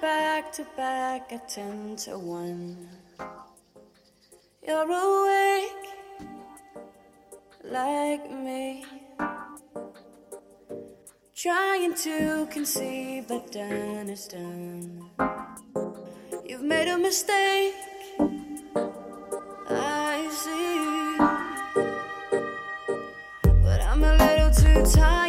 back to back at 10 to 1. You're awake like me, trying to conceive, but done is done. You've made a mistake, I see, but I'm a little too tired.